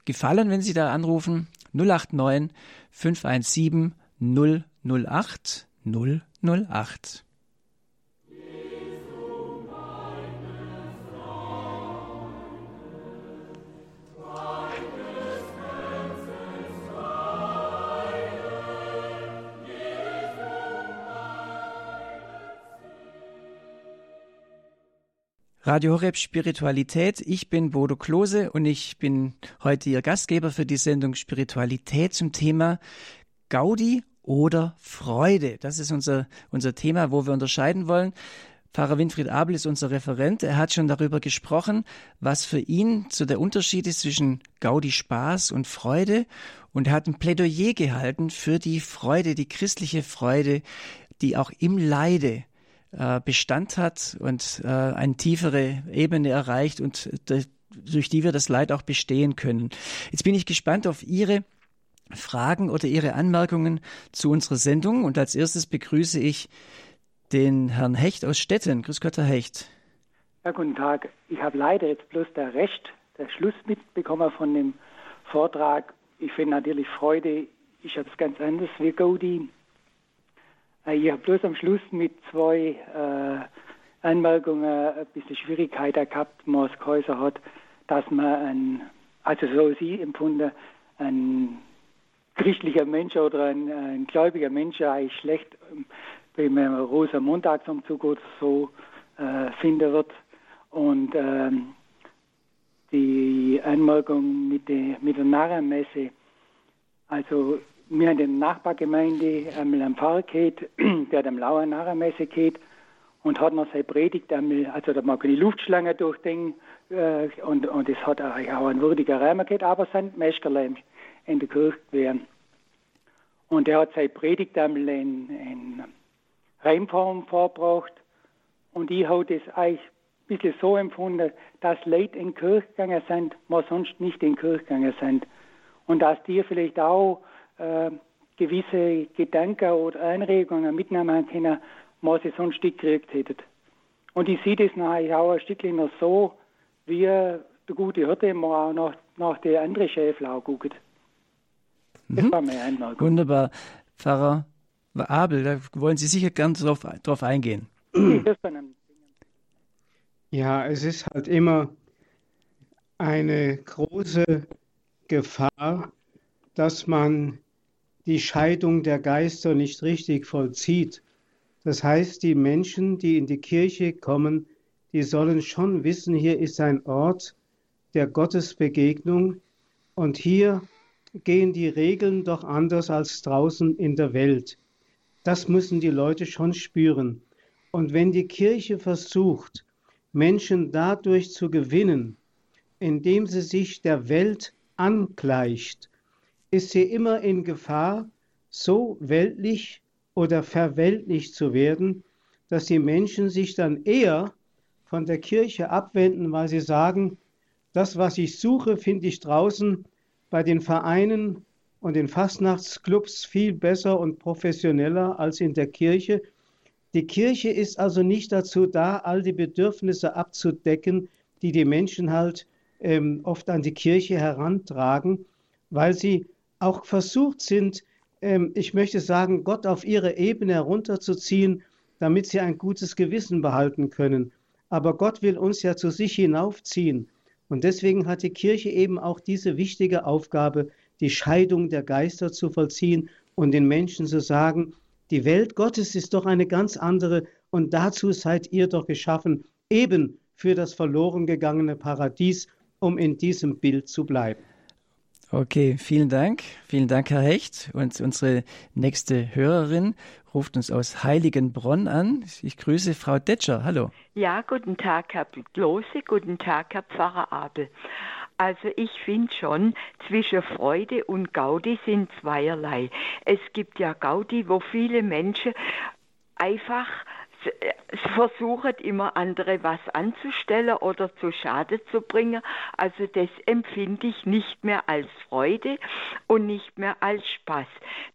gefallen, wenn Sie da anrufen. 089 517 008 008. Radio Horeb Spiritualität. Ich bin Bodo Klose und ich bin heute Ihr Gastgeber für die Sendung Spiritualität zum Thema Gaudi oder Freude. Das ist unser, unser Thema, wo wir unterscheiden wollen. Pfarrer Winfried Abel ist unser Referent. Er hat schon darüber gesprochen, was für ihn so der Unterschied ist zwischen Gaudi Spaß und Freude. Und er hat ein Plädoyer gehalten für die Freude, die christliche Freude, die auch im Leide Bestand hat und äh, eine tiefere Ebene erreicht und durch die wir das Leid auch bestehen können. Jetzt bin ich gespannt auf Ihre Fragen oder Ihre Anmerkungen zu unserer Sendung und als erstes begrüße ich den Herrn Hecht aus Stetten. Grüß Gott, Herr Hecht. Ja, guten Tag. Ich habe leider jetzt bloß der Recht, der Schluss mitbekommen von dem Vortrag. Ich finde natürlich Freude, ich habe es ganz anders wie Gaudi. Äh, ich habe bloß am Schluss mit zwei äh, Anmerkungen ein bisschen Schwierigkeiten gehabt, was geheißen hat, dass man ein, also so sie empfunden, ein christlicher Mensch oder ein, ein gläubiger Mensch eigentlich schlecht ähm, beim Rosa Montagsumzug oder so äh, finden wird. Und ähm, die Anmerkung mit, der, mit der Narrenmesse, also wir in der Nachbargemeinde einmal einen Pfarrer gehabt, der dem Lauer Narrenmesse geht und hat noch seine Predigt einmal, also da mag die Luftschlange durchdenken äh, und, und das hat auch ein würdiger Räumer gehabt, aber sein Mäscherlein in der Kirche gewesen. Und er hat seine Predigt einmal in, in Reimform vorgebracht und ich habe das eigentlich ein bisschen so empfunden, dass Leute in Kirche gegangen sind, was sonst nicht in Kirche gegangen sind. Und dass die vielleicht auch äh, gewisse Gedanken oder Anregungen mitnehmen können, was sie sonst nicht gekriegt hätten. Und ich sehe das nachher auch ein Stückchen noch so, wie der gute Hirte mal auch nach, nach der anderen Schäflau guckt. Das mhm. war meine Einmerkung. Wunderbar. Pfarrer Abel, da wollen Sie sicher ganz drauf, drauf eingehen. Ja, es ist halt immer eine große Gefahr, dass man die Scheidung der Geister nicht richtig vollzieht. Das heißt, die Menschen, die in die Kirche kommen, die sollen schon wissen, hier ist ein Ort der Gottesbegegnung und hier gehen die Regeln doch anders als draußen in der Welt. Das müssen die Leute schon spüren. Und wenn die Kirche versucht, Menschen dadurch zu gewinnen, indem sie sich der Welt angleicht, ist sie immer in Gefahr, so weltlich oder verweltlich zu werden, dass die Menschen sich dann eher von der Kirche abwenden, weil sie sagen, das, was ich suche, finde ich draußen bei den Vereinen und in Fastnachtsclubs viel besser und professioneller als in der Kirche. Die Kirche ist also nicht dazu da, all die Bedürfnisse abzudecken, die die Menschen halt ähm, oft an die Kirche herantragen, weil sie auch versucht sind, ähm, ich möchte sagen, Gott auf ihre Ebene herunterzuziehen, damit sie ein gutes Gewissen behalten können. Aber Gott will uns ja zu sich hinaufziehen. Und deswegen hat die Kirche eben auch diese wichtige Aufgabe, die Scheidung der Geister zu vollziehen und den Menschen zu sagen, die Welt Gottes ist doch eine ganz andere und dazu seid ihr doch geschaffen, eben für das verloren gegangene Paradies, um in diesem Bild zu bleiben. Okay, vielen Dank. Vielen Dank, Herr Hecht. Und unsere nächste Hörerin ruft uns aus Heiligenbronn an. Ich grüße Frau Detscher. Hallo. Ja, guten Tag, Herr Blose. Guten Tag, Herr Pfarrer Abel. Also ich finde schon, zwischen Freude und Gaudi sind zweierlei. Es gibt ja Gaudi, wo viele Menschen einfach versuchen immer andere was anzustellen oder zu Schade zu bringen. Also das empfinde ich nicht mehr als Freude und nicht mehr als Spaß.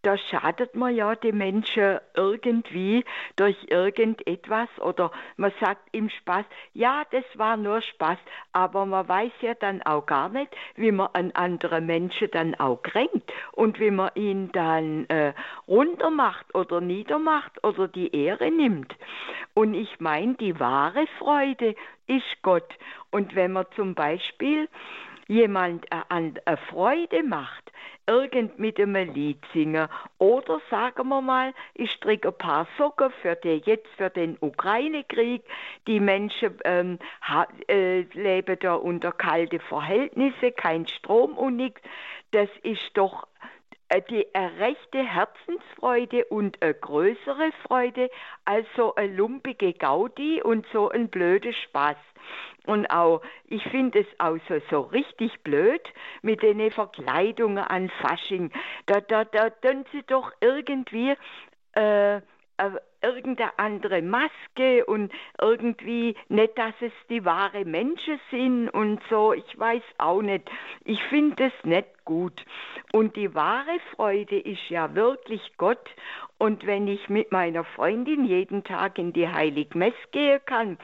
Da schadet man ja den Menschen irgendwie durch irgendetwas oder man sagt im Spaß, ja, das war nur Spaß, aber man weiß ja dann auch gar nicht, wie man einen anderen Menschen dann auch kränkt und wie man ihn dann äh, runtermacht oder niedermacht oder die Ehre nimmt. Und ich meine, die wahre Freude ist Gott. Und wenn man zum Beispiel jemand eine Freude macht, irgend mit einem Lied singen oder sagen wir mal, ich stricke ein paar Socken für den, jetzt für den Ukraine-Krieg. Die Menschen ähm, ha, äh, leben da unter kalte Verhältnisse, kein Strom und nichts. Das ist doch die rechte Herzensfreude und eine größere Freude als so eine lumpige Gaudi und so ein blöder Spaß. Und auch, ich finde es auch so, so richtig blöd mit den Verkleidungen an Fasching. Da, da, da tun sie doch irgendwie äh, äh, irgendeine andere Maske und irgendwie nicht, dass es die wahre Menschen sind und so. Ich weiß auch nicht. Ich finde es nicht gut. Und die wahre Freude ist ja wirklich Gott. Und wenn ich mit meiner Freundin jeden Tag in die Heiligmess gehen kann,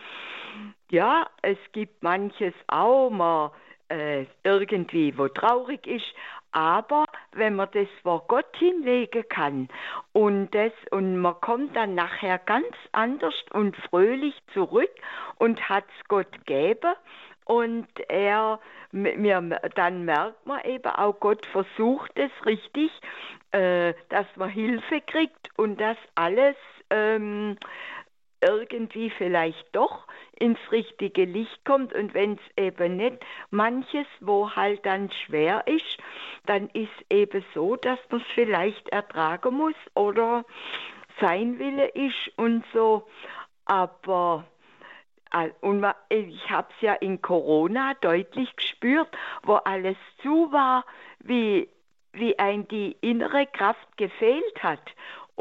ja, es gibt manches auch mal äh, irgendwie, wo traurig ist, aber wenn man das vor Gott hinlegen kann und das und man kommt dann nachher ganz anders und fröhlich zurück und hat's Gott gegeben und er mir dann merkt man eben auch Gott versucht es richtig, äh, dass man Hilfe kriegt und dass alles ähm, irgendwie vielleicht doch ins richtige Licht kommt und wenn es eben nicht manches, wo halt dann schwer ist, dann ist eben so, dass man es vielleicht ertragen muss oder sein Wille ist und so. Aber äh, und ich habe es ja in Corona deutlich gespürt, wo alles zu war, wie, wie ein die innere Kraft gefehlt hat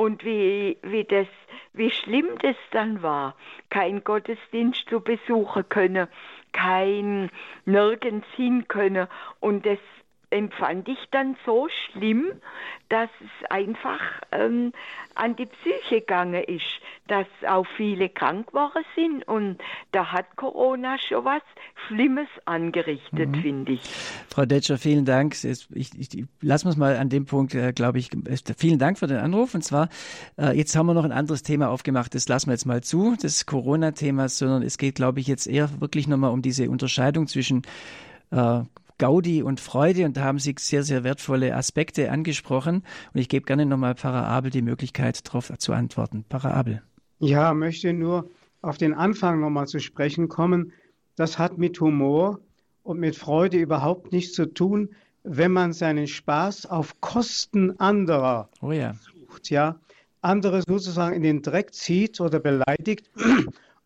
und wie, wie, das, wie schlimm das dann war, kein Gottesdienst zu besuchen können, kein nirgends hin können und das empfand ich dann so schlimm, dass es einfach ähm, an die Psyche gegangen ist, dass auch viele krank geworden sind und da hat Corona schon was Schlimmes angerichtet, mhm. finde ich. Frau Detscher, vielen Dank. Ich, ich, ich lassen wir es mal an dem Punkt, äh, glaube ich, vielen Dank für den Anruf. Und zwar, äh, jetzt haben wir noch ein anderes Thema aufgemacht, das lassen wir jetzt mal zu, das Corona-Thema, sondern es geht, glaube ich, jetzt eher wirklich nochmal um diese Unterscheidung zwischen äh, Gaudi und Freude und da haben Sie sehr, sehr wertvolle Aspekte angesprochen und ich gebe gerne nochmal Pfarrer Abel die Möglichkeit, darauf zu antworten. Pfarrer Abel. Ja, möchte nur auf den Anfang nochmal zu sprechen kommen. Das hat mit Humor und mit Freude überhaupt nichts zu tun, wenn man seinen Spaß auf Kosten anderer oh ja. sucht, ja, andere sozusagen in den Dreck zieht oder beleidigt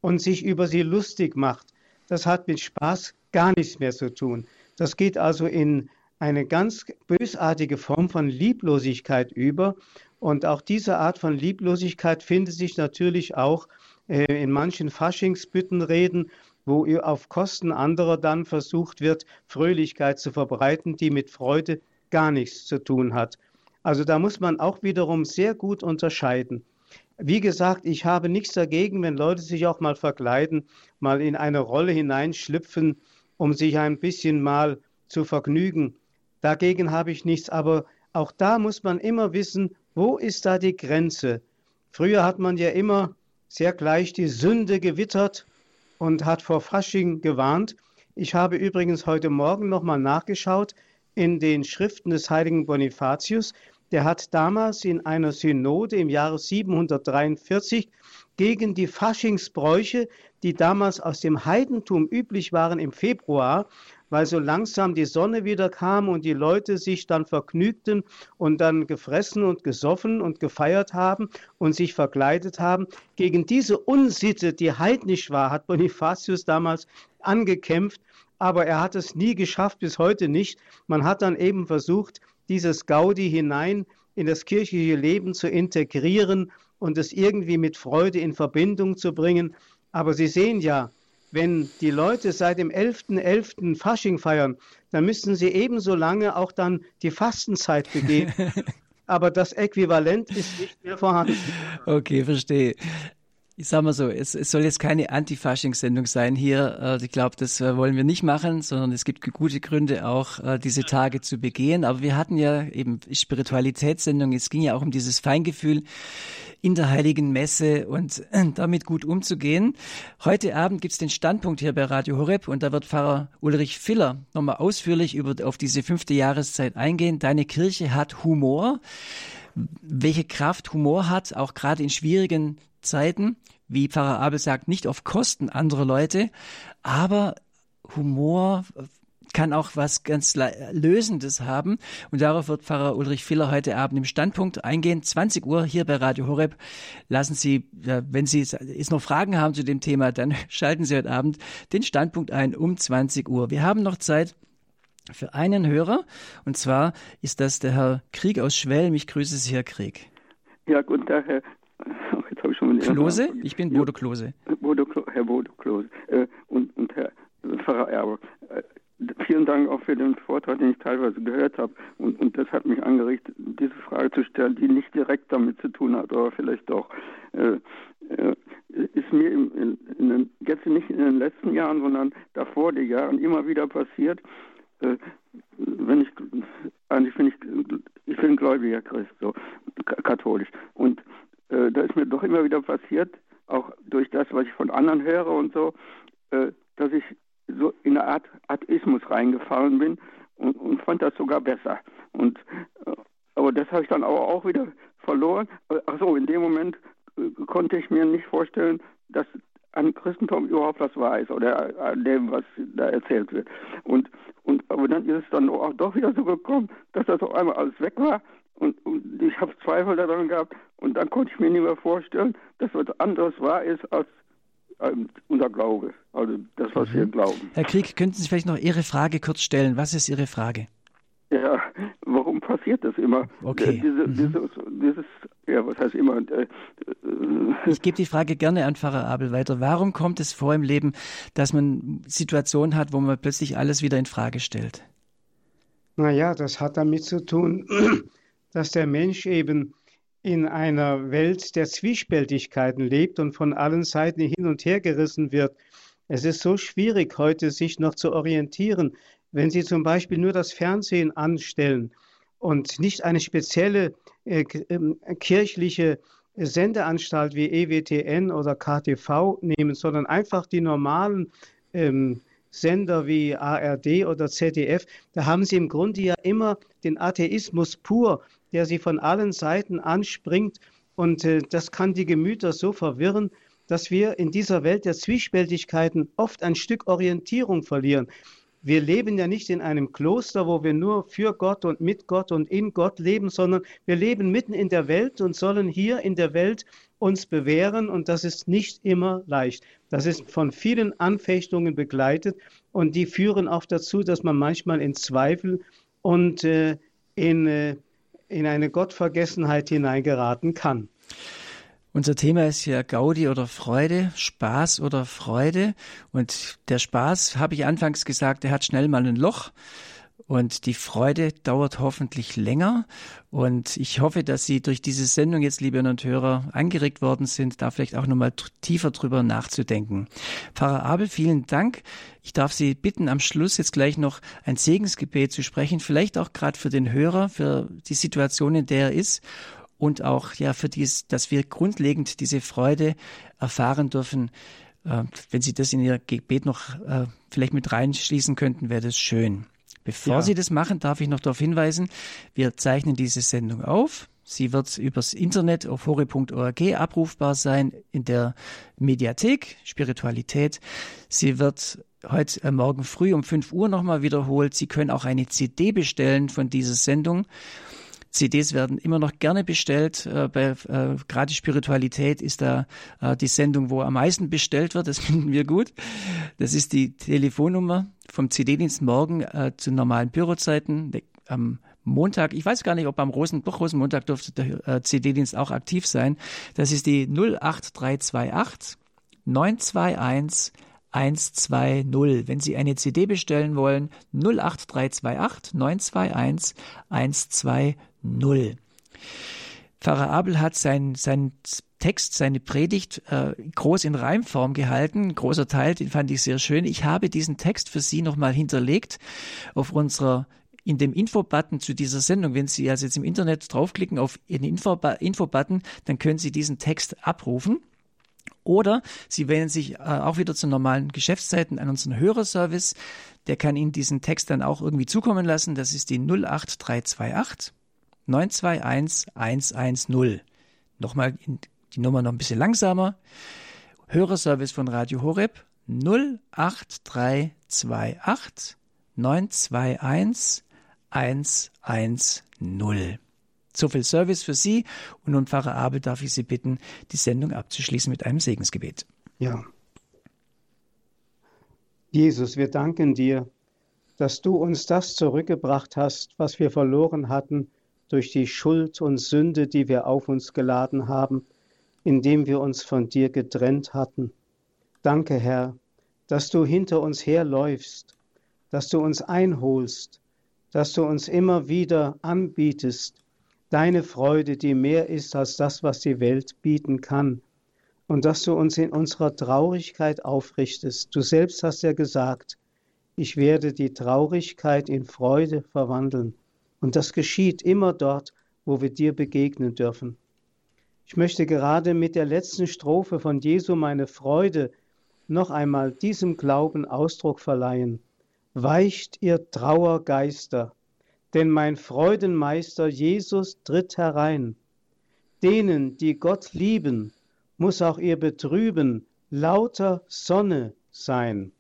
und sich über sie lustig macht. Das hat mit Spaß gar nichts mehr zu tun. Das geht also in eine ganz bösartige Form von Lieblosigkeit über. Und auch diese Art von Lieblosigkeit findet sich natürlich auch äh, in manchen Faschingsbüttenreden, wo auf Kosten anderer dann versucht wird, Fröhlichkeit zu verbreiten, die mit Freude gar nichts zu tun hat. Also da muss man auch wiederum sehr gut unterscheiden. Wie gesagt, ich habe nichts dagegen, wenn Leute sich auch mal verkleiden, mal in eine Rolle hineinschlüpfen, um sich ein bisschen mal zu vergnügen. Dagegen habe ich nichts, aber auch da muss man immer wissen, wo ist da die Grenze? Früher hat man ja immer sehr gleich die Sünde gewittert und hat vor Fasching gewarnt. Ich habe übrigens heute Morgen nochmal nachgeschaut in den Schriften des heiligen Bonifatius. Der hat damals in einer Synode im Jahre 743 gegen die Faschingsbräuche, die damals aus dem Heidentum üblich waren im Februar, weil so langsam die Sonne wieder kam und die Leute sich dann vergnügten und dann gefressen und gesoffen und gefeiert haben und sich verkleidet haben. Gegen diese Unsitte, die heidnisch war, hat Bonifatius damals angekämpft, aber er hat es nie geschafft, bis heute nicht. Man hat dann eben versucht, dieses Gaudi hinein in das kirchliche Leben zu integrieren und es irgendwie mit Freude in Verbindung zu bringen. Aber Sie sehen ja, wenn die Leute seit dem 11.11. .11. Fasching feiern, dann müssten sie ebenso lange auch dann die Fastenzeit begehen. Aber das Äquivalent ist nicht mehr vorhanden. Okay, verstehe. Ich sag mal so, es, es soll jetzt keine Anti-Fasching-Sendung sein hier. Äh, ich glaube, das äh, wollen wir nicht machen, sondern es gibt gute Gründe auch, äh, diese Tage zu begehen. Aber wir hatten ja eben Spiritualitätssendung. Es ging ja auch um dieses Feingefühl in der Heiligen Messe und damit gut umzugehen. Heute Abend gibt's den Standpunkt hier bei Radio Horeb und da wird Pfarrer Ulrich Filler nochmal ausführlich über, auf diese fünfte Jahreszeit eingehen. Deine Kirche hat Humor. Welche Kraft Humor hat, auch gerade in schwierigen Zeiten, wie Pfarrer Abel sagt, nicht auf Kosten anderer Leute, aber Humor kann auch was ganz Lösendes haben. Und darauf wird Pfarrer Ulrich Filler heute Abend im Standpunkt eingehen. 20 Uhr hier bei Radio Horeb. Lassen Sie, wenn Sie jetzt noch Fragen haben zu dem Thema, dann schalten Sie heute Abend den Standpunkt ein um 20 Uhr. Wir haben noch Zeit für einen Hörer. Und zwar ist das der Herr Krieg aus Schwelm. Ich grüße Sie, Herr Krieg. Ja, guten Tag, Herr habe ich schon Klose? Ich bin Bodo Klose. Bodo, Herr Bodo Klose äh, und, und Herr Pfarrer Erbe. Äh, vielen Dank auch für den Vortrag, den ich teilweise gehört habe. Und, und das hat mich angeregt, diese Frage zu stellen, die nicht direkt damit zu tun hat, aber vielleicht doch. Äh, äh, ist mir in, in, in den, jetzt nicht in den letzten Jahren, sondern davor die Jahren immer wieder passiert, äh, wenn ich, eigentlich bin ich, ich bin gläubiger Christ, so katholisch. Und äh, da ist mir doch immer wieder passiert, auch durch das, was ich von anderen höre und so, äh, dass ich so in eine Art Atheismus reingefallen bin und, und fand das sogar besser. Und äh, aber das habe ich dann aber auch wieder verloren. Ach so, in dem Moment äh, konnte ich mir nicht vorstellen, dass an Christentum überhaupt was weiß oder an dem, was da erzählt wird. Und, und aber dann ist es dann auch doch wieder so gekommen, dass das auf einmal alles weg war und, und ich habe Zweifel daran gehabt und dann konnte ich mir nicht mehr vorstellen, dass was anderes wahr ist als ähm, unser Glaube, also das, was mhm. wir glauben. Herr Krieg, könnten Sie vielleicht noch Ihre Frage kurz stellen? Was ist Ihre Frage? Ja, warum passiert das immer? Okay. Diese, mhm. dieses, dieses, ja, was heißt immer? Äh, äh, ich gebe die Frage gerne an Pfarrer Abel weiter. Warum kommt es vor im Leben, dass man Situationen hat, wo man plötzlich alles wieder in Frage stellt? Naja, das hat damit zu tun, dass der Mensch eben in einer Welt der Zwiespältigkeiten lebt und von allen Seiten hin und her gerissen wird. Es ist so schwierig heute, sich noch zu orientieren. Wenn Sie zum Beispiel nur das Fernsehen anstellen und nicht eine spezielle äh, ähm, kirchliche Sendeanstalt wie EWTN oder KTV nehmen, sondern einfach die normalen ähm, Sender wie ARD oder ZDF, da haben sie im Grunde ja immer den Atheismus pur der sie von allen Seiten anspringt. Und äh, das kann die Gemüter so verwirren, dass wir in dieser Welt der Zwiespältigkeiten oft ein Stück Orientierung verlieren. Wir leben ja nicht in einem Kloster, wo wir nur für Gott und mit Gott und in Gott leben, sondern wir leben mitten in der Welt und sollen hier in der Welt uns bewähren und das ist nicht immer leicht. Das ist von vielen Anfechtungen begleitet und die führen auch dazu, dass man manchmal in Zweifel und äh, in äh, in eine Gottvergessenheit hineingeraten kann. Unser Thema ist ja Gaudi oder Freude, Spaß oder Freude. Und der Spaß, habe ich anfangs gesagt, der hat schnell mal ein Loch. Und die Freude dauert hoffentlich länger. Und ich hoffe, dass Sie durch diese Sendung jetzt, liebe Hörer und Hörer, angeregt worden sind, da vielleicht auch nochmal tiefer drüber nachzudenken. Pfarrer Abel, vielen Dank. Ich darf Sie bitten, am Schluss jetzt gleich noch ein Segensgebet zu sprechen, vielleicht auch gerade für den Hörer, für die Situation, in der er ist und auch ja für dies, dass wir grundlegend diese Freude erfahren dürfen. Äh, wenn Sie das in Ihr Gebet noch äh, vielleicht mit reinschließen könnten, wäre das schön. Bevor ja. Sie das machen, darf ich noch darauf hinweisen, wir zeichnen diese Sendung auf. Sie wird übers Internet auf hore.org abrufbar sein in der Mediathek Spiritualität. Sie wird heute äh, Morgen früh um 5 Uhr nochmal wiederholt. Sie können auch eine CD bestellen von dieser Sendung. CDs werden immer noch gerne bestellt. Äh, bei äh, gerade Spiritualität ist da äh, die Sendung, wo am meisten bestellt wird. Das finden wir gut. Das ist die Telefonnummer vom CD-Dienst morgen äh, zu normalen Bürozeiten am Montag. Ich weiß gar nicht, ob am Rosen, doch Rosenmontag dürfte der äh, CD-Dienst auch aktiv sein. Das ist die 08328 921 120. Wenn Sie eine CD bestellen wollen, 08328 921 120 null. Pfarrer Abel hat seinen sein Text, seine Predigt äh, groß in Reimform gehalten. großer Teil, den fand ich sehr schön. Ich habe diesen Text für Sie nochmal hinterlegt auf unserer in dem Info-Button zu dieser Sendung. Wenn Sie also jetzt im Internet draufklicken auf den Info-Button, dann können Sie diesen Text abrufen. Oder Sie wählen sich äh, auch wieder zu normalen Geschäftszeiten an unseren Hörerservice. Der kann Ihnen diesen Text dann auch irgendwie zukommen lassen. Das ist die 08328 921 110. Nochmal die Nummer noch ein bisschen langsamer. Hörerservice von Radio Horeb 08328 921 110. So viel Service für Sie. Und nun, Pfarrer Abel, darf ich Sie bitten, die Sendung abzuschließen mit einem Segensgebet. Ja. Jesus, wir danken dir, dass du uns das zurückgebracht hast, was wir verloren hatten durch die Schuld und Sünde, die wir auf uns geladen haben, indem wir uns von dir getrennt hatten. Danke, Herr, dass du hinter uns herläufst, dass du uns einholst, dass du uns immer wieder anbietest, deine Freude, die mehr ist als das, was die Welt bieten kann, und dass du uns in unserer Traurigkeit aufrichtest. Du selbst hast ja gesagt, ich werde die Traurigkeit in Freude verwandeln. Und das geschieht immer dort, wo wir dir begegnen dürfen. Ich möchte gerade mit der letzten Strophe von Jesu meine Freude noch einmal diesem Glauben Ausdruck verleihen. Weicht ihr Trauergeister, denn mein Freudenmeister Jesus tritt herein. Denen, die Gott lieben, muss auch ihr Betrüben lauter Sonne sein.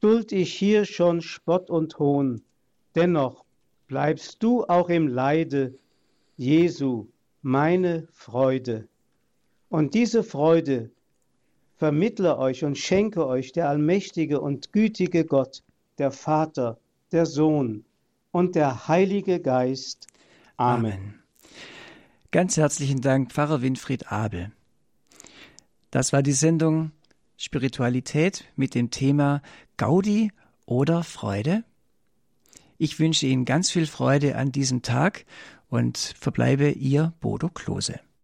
Duld ich hier schon Spott und Hohn, dennoch bleibst du auch im Leide, Jesu, meine Freude. Und diese Freude vermittle euch und schenke euch der allmächtige und gütige Gott, der Vater, der Sohn und der Heilige Geist. Amen. Amen. Ganz herzlichen Dank, Pfarrer Winfried Abel. Das war die Sendung Spiritualität mit dem Thema Gaudi oder Freude. Ich wünsche Ihnen ganz viel Freude an diesem Tag und verbleibe Ihr Bodo Klose.